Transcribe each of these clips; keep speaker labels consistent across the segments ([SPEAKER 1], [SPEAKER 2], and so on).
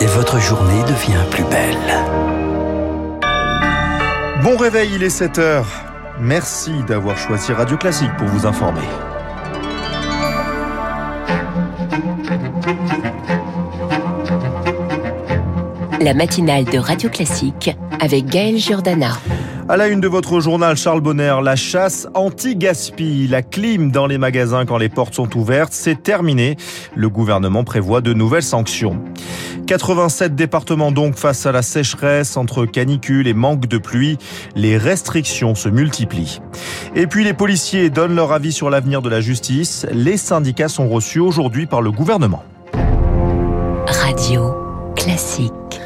[SPEAKER 1] Et votre journée devient plus belle.
[SPEAKER 2] Bon réveil, il est 7 heures. Merci d'avoir choisi Radio Classique pour vous informer.
[SPEAKER 3] La matinale de Radio Classique avec Gaël Giordana.
[SPEAKER 2] À la une de votre journal, Charles Bonner, la chasse anti-gaspi, la clim dans les magasins quand les portes sont ouvertes, c'est terminé. Le gouvernement prévoit de nouvelles sanctions. 87 départements donc face à la sécheresse entre canicule et manque de pluie. Les restrictions se multiplient. Et puis les policiers donnent leur avis sur l'avenir de la justice. Les syndicats sont reçus aujourd'hui par le gouvernement.
[SPEAKER 3] Radio Classique.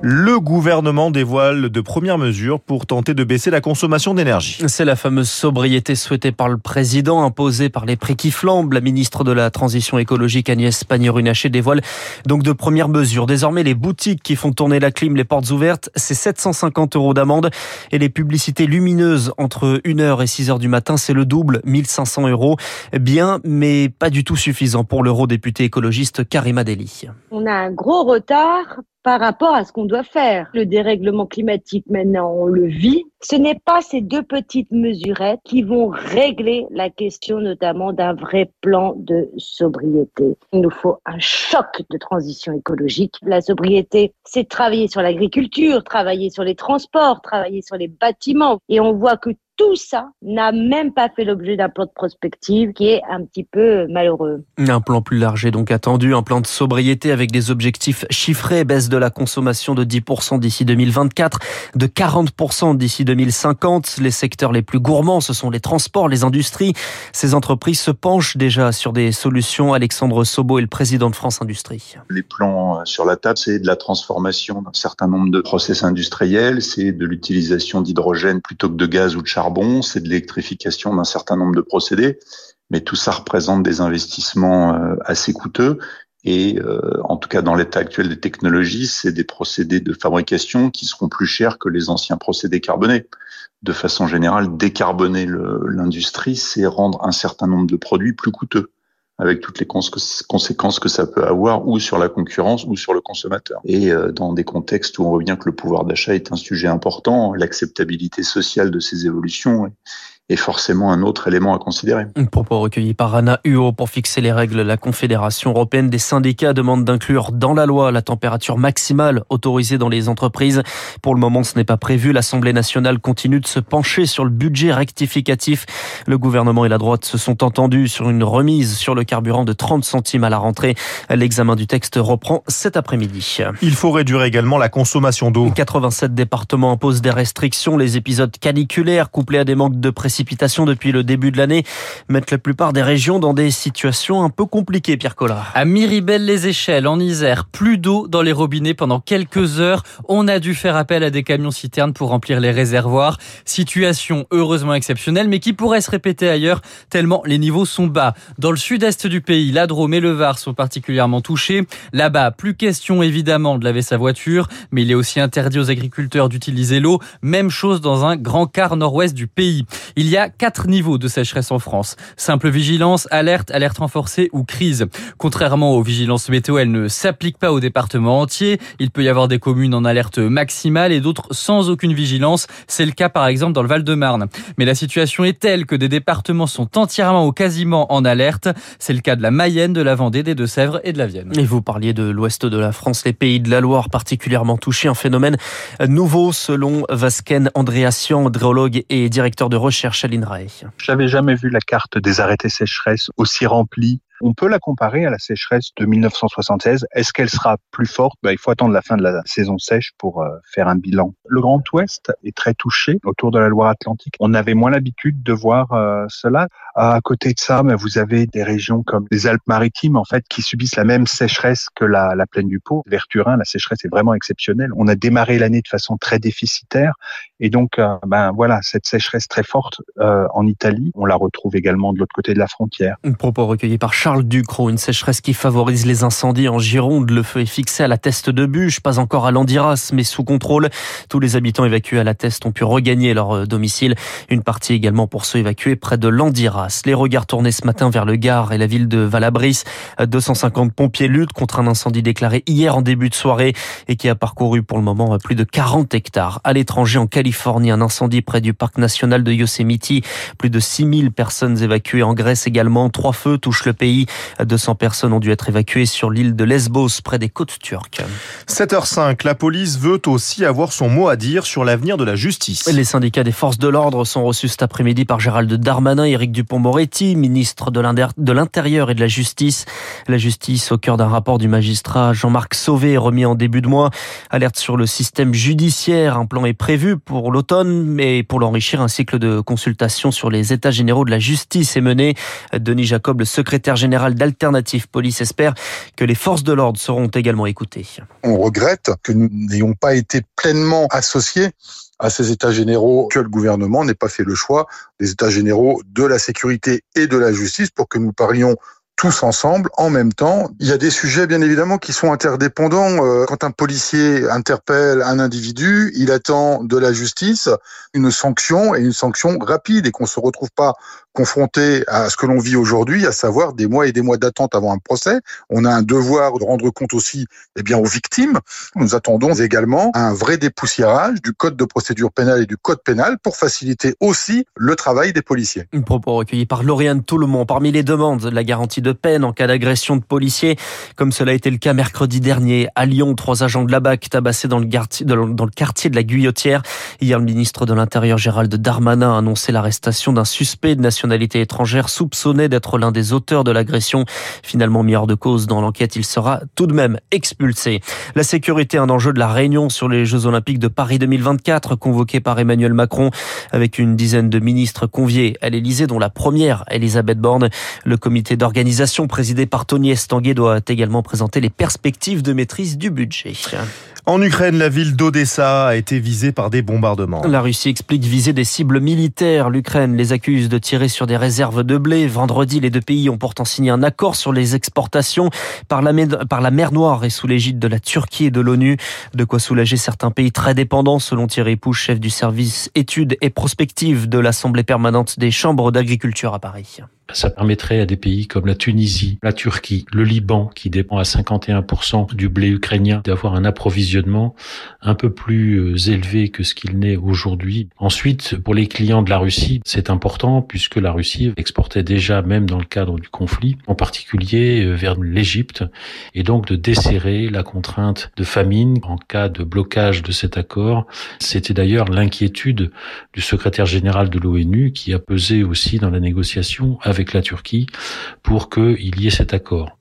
[SPEAKER 2] Le gouvernement dévoile de premières mesures pour tenter de baisser la consommation d'énergie.
[SPEAKER 4] C'est la fameuse sobriété souhaitée par le président, imposée par les prix qui flambent. La ministre de la Transition écologique Agnès Pannier-Runacher dévoile donc de premières mesures. Désormais, les boutiques qui font tourner la clim, les portes ouvertes, c'est 750 euros d'amende. Et les publicités lumineuses entre 1h et 6h du matin, c'est le double, 1500 euros. Bien, mais pas du tout suffisant pour l'eurodéputé écologiste Karima Deli.
[SPEAKER 5] On a un gros retard par rapport à ce qu'on doit faire. Le dérèglement climatique, maintenant, on le vit. Ce n'est pas ces deux petites mesurettes qui vont régler la question notamment d'un vrai plan de sobriété. Il nous faut un choc de transition écologique. La sobriété, c'est travailler sur l'agriculture, travailler sur les transports, travailler sur les bâtiments. Et on voit que tout ça n'a même pas fait l'objet d'un plan de prospective qui est un petit peu malheureux.
[SPEAKER 4] Un plan plus large est donc attendu, un plan de sobriété avec des objectifs chiffrés, baisse de la consommation de 10% d'ici 2024, de 40% d'ici 2050. Les secteurs les plus gourmands, ce sont les transports, les industries. Ces entreprises se penchent déjà sur des solutions. Alexandre Sobo est le président de France Industrie.
[SPEAKER 6] Les plans sur la table, c'est de la transformation d'un certain nombre de process industriels, c'est de l'utilisation d'hydrogène plutôt que de gaz ou de charbon c'est de l'électrification d'un certain nombre de procédés, mais tout ça représente des investissements euh, assez coûteux. Et euh, en tout cas, dans l'état actuel des technologies, c'est des procédés de fabrication qui seront plus chers que les anciens procédés carbonés. De façon générale, décarboner l'industrie, c'est rendre un certain nombre de produits plus coûteux avec toutes les conséquences que ça peut avoir ou sur la concurrence ou sur le consommateur. Et euh, dans des contextes où on voit bien que le pouvoir d'achat est un sujet important, l'acceptabilité sociale de ces évolutions est forcément un autre élément à considérer.
[SPEAKER 4] Propos recueillis par Anna Huot pour fixer les règles. La Confédération européenne des syndicats demande d'inclure dans la loi la température maximale autorisée dans les entreprises. Pour le moment, ce n'est pas prévu. L'Assemblée nationale continue de se pencher sur le budget rectificatif. Le gouvernement et la droite se sont entendus sur une remise sur le carburant de 30 centimes à la rentrée. L'examen du texte reprend cet après-midi.
[SPEAKER 2] Il faut réduire également la consommation d'eau.
[SPEAKER 4] 87 départements imposent des restrictions. Les épisodes caniculaires couplés à des manques de précision précipitations depuis le début de l'année mettent la plupart des régions dans des situations un peu compliquées, Pierre Collard.
[SPEAKER 7] À Miribel-les-Échelles, en Isère, plus d'eau dans les robinets pendant quelques heures. On a dû faire appel à des camions citernes pour remplir les réservoirs. Situation heureusement exceptionnelle, mais qui pourrait se répéter ailleurs tellement les niveaux sont bas. Dans le sud-est du pays, la Drôme et le Var sont particulièrement touchés. Là-bas, plus question évidemment de laver sa voiture, mais il est aussi interdit aux agriculteurs d'utiliser l'eau. Même chose dans un grand quart nord-ouest du pays. Il il y a quatre niveaux de sécheresse en France. Simple vigilance, alerte, alerte renforcée ou crise. Contrairement aux vigilances météo, elles ne s'appliquent pas au département entier. Il peut y avoir des communes en alerte maximale et d'autres sans aucune vigilance. C'est le cas par exemple dans le Val-de-Marne. Mais la situation est telle que des départements sont entièrement ou quasiment en alerte. C'est le cas de la Mayenne, de la Vendée, des Deux-Sèvres et de la Vienne.
[SPEAKER 4] Et vous parliez de l'ouest de la France, les pays de la Loire particulièrement touchés. Un phénomène nouveau selon Vasquen Andréassian, hydrologue et directeur de recherche
[SPEAKER 8] je n'avais jamais vu la carte des arrêtés sécheresse aussi remplie on peut la comparer à la sécheresse de 1976. Est-ce qu'elle sera plus forte? Ben, Il faut attendre la fin de la saison sèche pour euh, faire un bilan. Le Grand Ouest est très touché autour de la Loire-Atlantique. On avait moins l'habitude de voir euh, cela. À côté de ça, ben, vous avez des régions comme les Alpes-Maritimes en fait qui subissent la même sécheresse que la, la plaine du Pau. Vers Turin, la sécheresse est vraiment exceptionnelle. On a démarré l'année de façon très déficitaire et donc ben voilà cette sécheresse très forte en Italie. On la retrouve également de l'autre côté de la frontière.
[SPEAKER 4] Propos par Ducrot. Une sécheresse qui favorise les incendies en Gironde. Le feu est fixé à la Teste de Bûche, pas encore à Landiras, mais sous contrôle. Tous les habitants évacués à la Teste ont pu regagner leur euh, domicile. Une partie également pour ceux évacués près de Landiras. Les regards tournés ce matin vers le Gard et la ville de Valabris. 250 pompiers luttent contre un incendie déclaré hier en début de soirée et qui a parcouru pour le moment plus de 40 hectares. À l'étranger, en Californie, un incendie près du parc national de Yosemite. Plus de 6000 personnes évacuées en Grèce également. Trois feux touchent le pays. 200 personnes ont dû être évacuées sur l'île de Lesbos, près des côtes turques.
[SPEAKER 2] 7h05, la police veut aussi avoir son mot à dire sur l'avenir de la justice.
[SPEAKER 4] Les syndicats des forces de l'ordre sont reçus cet après-midi par Gérald Darmanin, Éric Dupont-Moretti, ministre de l'Intérieur et de la Justice. La justice au cœur d'un rapport du magistrat Jean-Marc Sauvé remis en début de mois. Alerte sur le système judiciaire. Un plan est prévu pour l'automne, mais pour l'enrichir, un cycle de consultation sur les états généraux de la justice est mené. Denis Jacob, le secrétaire général d'Alternative Police, espère que les forces de l'ordre seront également écoutées.
[SPEAKER 9] On regrette que nous n'ayons pas été pleinement associés à ces états généraux que le gouvernement n'ait pas fait le choix des états généraux de la sécurité et de la justice pour que nous parlions tous ensemble, en même temps. Il y a des sujets, bien évidemment, qui sont interdépendants. Euh, quand un policier interpelle un individu, il attend de la justice une sanction et une sanction rapide et qu'on se retrouve pas confronté à ce que l'on vit aujourd'hui, à savoir des mois et des mois d'attente avant un procès. On a un devoir de rendre compte aussi eh bien, aux victimes. Nous attendons également un vrai dépoussiérage du code de procédure pénale et du code pénal pour faciliter aussi le travail des policiers.
[SPEAKER 4] Un propos recueilli par Lauriane Toulmont. Parmi les demandes, la garantie de peine en cas d'agression de policiers, comme cela a été le cas mercredi dernier à Lyon. Trois agents de la BAC tabassés dans le, quartier, dans le quartier de la Guillotière. Hier, le ministre de l'Intérieur Gérald Darmanin a annoncé l'arrestation d'un suspect de nationalité étrangère soupçonné d'être l'un des auteurs de l'agression. Finalement mis hors de cause dans l'enquête, il sera tout de même expulsé. La sécurité, un enjeu de la réunion sur les Jeux Olympiques de Paris 2024, convoqué par Emmanuel Macron, avec une dizaine de ministres conviés à l'Elysée, dont la première, Elisabeth Borne. Le comité d'organisation présidé par Tony Estanguet doit également présenter les perspectives de maîtrise du budget.
[SPEAKER 2] En Ukraine, la ville d'Odessa a été visée par des bombardements.
[SPEAKER 4] La Russie explique viser des cibles militaires. L'Ukraine les accuse de tirer sur des réserves de blé. Vendredi, les deux pays ont pourtant signé un accord sur les exportations par la, par la mer Noire et sous l'égide de la Turquie et de l'ONU. De quoi soulager certains pays très dépendants, selon Thierry Pouche, chef du service études et prospectives de l'Assemblée permanente des chambres d'agriculture à Paris.
[SPEAKER 10] Ça permettrait à des pays comme la Tunisie, la Turquie, le Liban, qui dépend à 51% du blé ukrainien, d'avoir un approvisionnement un peu plus euh, élevé que ce qu'il n'est aujourd'hui. Ensuite, pour les clients de la Russie, c'est important puisque la Russie exportait déjà, même dans le cadre du conflit, en particulier euh, vers l'Égypte, et donc de desserrer la contrainte de famine en cas de blocage de cet accord. C'était d'ailleurs l'inquiétude du secrétaire général de l'ONU qui a pesé aussi dans la négociation avec la Turquie pour qu'il y ait cet accord.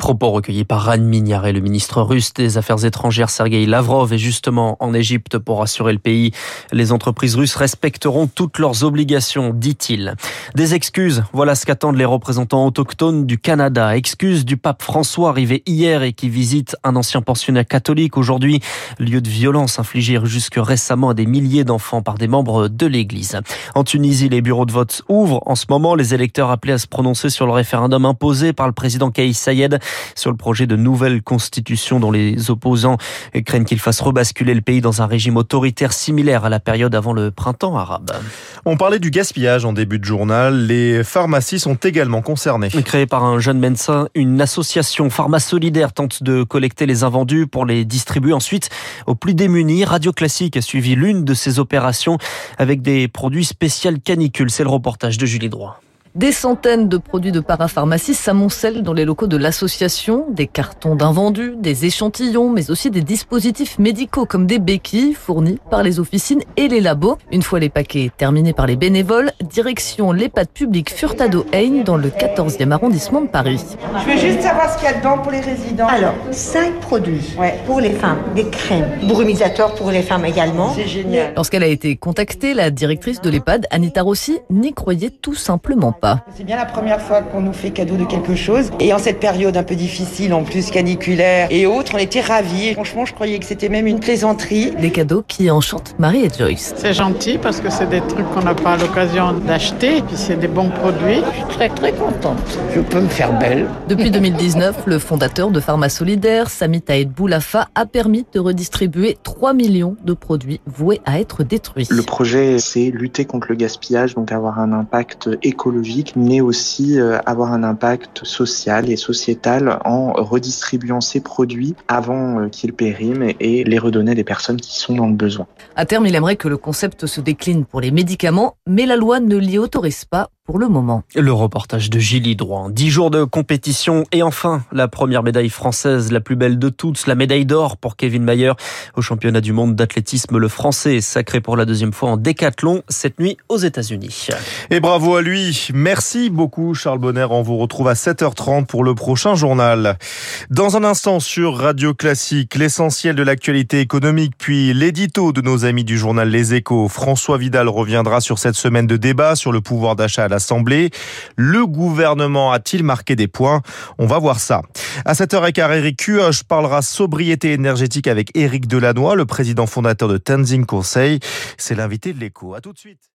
[SPEAKER 4] Propos recueillis par Ran Mignaret, le ministre russe des Affaires étrangères Sergei Lavrov est justement en Égypte pour rassurer le pays. Les entreprises russes respecteront toutes leurs obligations, dit-il. Des excuses, voilà ce qu'attendent les représentants autochtones du Canada. Excuses du pape François arrivé hier et qui visite un ancien pensionnaire catholique aujourd'hui, lieu de violence infligée jusque récemment à des milliers d'enfants par des membres de l'Église. En Tunisie, les bureaux de vote ouvrent en ce moment. Les électeurs appelés à se prononcer sur le référendum imposé par le président Kais Sayed sur le projet de nouvelle constitution dont les opposants craignent qu'il fasse rebasculer le pays dans un régime autoritaire similaire à la période avant le printemps arabe.
[SPEAKER 2] On parlait du gaspillage en début de journal. Les pharmacies sont également concernées.
[SPEAKER 4] Créée par un jeune médecin, une association Pharma Solidaire tente de collecter les invendus pour les distribuer ensuite aux plus démunis. Radio Classique a suivi l'une de ces opérations avec des produits spéciaux canicules. C'est le reportage de Julie Droit.
[SPEAKER 11] Des centaines de produits de parapharmacie s'amoncellent dans les locaux de l'association, des cartons d'invendus, des échantillons, mais aussi des dispositifs médicaux comme des béquilles fournis par les officines et les labos. Une fois les paquets terminés par les bénévoles, direction l'EHPAD public Furtado Haine dans le 14e arrondissement de Paris.
[SPEAKER 12] Je veux juste savoir ce qu'il y a dedans pour les résidents.
[SPEAKER 13] Alors, cinq produits pour les femmes, des crèmes, brumisateurs pour les femmes également.
[SPEAKER 12] C'est génial.
[SPEAKER 11] Lorsqu'elle a été contactée, la directrice de l'EHPAD, Anita Rossi, n'y croyait tout simplement pas.
[SPEAKER 12] C'est bien la première fois qu'on nous fait cadeau de quelque chose. Et en cette période un peu difficile, en plus caniculaire et autres, on était ravis. Franchement, je croyais que c'était même une plaisanterie.
[SPEAKER 11] Des cadeaux qui enchantent Marie et Joyce.
[SPEAKER 14] C'est gentil parce que c'est des trucs qu'on n'a pas l'occasion d'acheter. Puis c'est des bons produits.
[SPEAKER 15] Je suis très très contente. Je peux me faire belle.
[SPEAKER 11] Depuis 2019, le fondateur de Pharma Solidaire, Sami Taïd Boulafa, a permis de redistribuer 3 millions de produits voués à être détruits.
[SPEAKER 16] Le projet, c'est lutter contre le gaspillage, donc avoir un impact écologique, mais aussi euh, avoir un impact social et sociétal en redistribuant ces produits avant euh, qu'ils périment et les redonner à des personnes qui sont dans le besoin.
[SPEAKER 11] À terme, il aimerait que le concept se décline pour les médicaments, mais la loi ne l'y autorise pas pour le moment.
[SPEAKER 4] Le reportage de Gilles Droit. Dix jours de compétition et enfin la première médaille française, la plus belle de toutes, la médaille d'or pour Kevin Mayer au championnat du monde d'athlétisme. Le français est sacré pour la deuxième fois en décathlon cette nuit aux États-Unis.
[SPEAKER 2] Et bravo à lui. Merci beaucoup Charles Bonner. On vous retrouve à 7h30 pour le prochain journal. Dans un instant sur Radio Classique, l'essentiel de l'actualité économique, puis l'édito de nos amis du journal Les Échos. François Vidal reviendra sur cette semaine de débat sur le pouvoir d'achat à la Le gouvernement a-t-il marqué des points? On va voir ça. À 7h15, Eric Cuoche parlera sobriété énergétique avec Éric Delannoy, le président fondateur de Tenzing Conseil. C'est l'invité de l'écho. À tout de suite.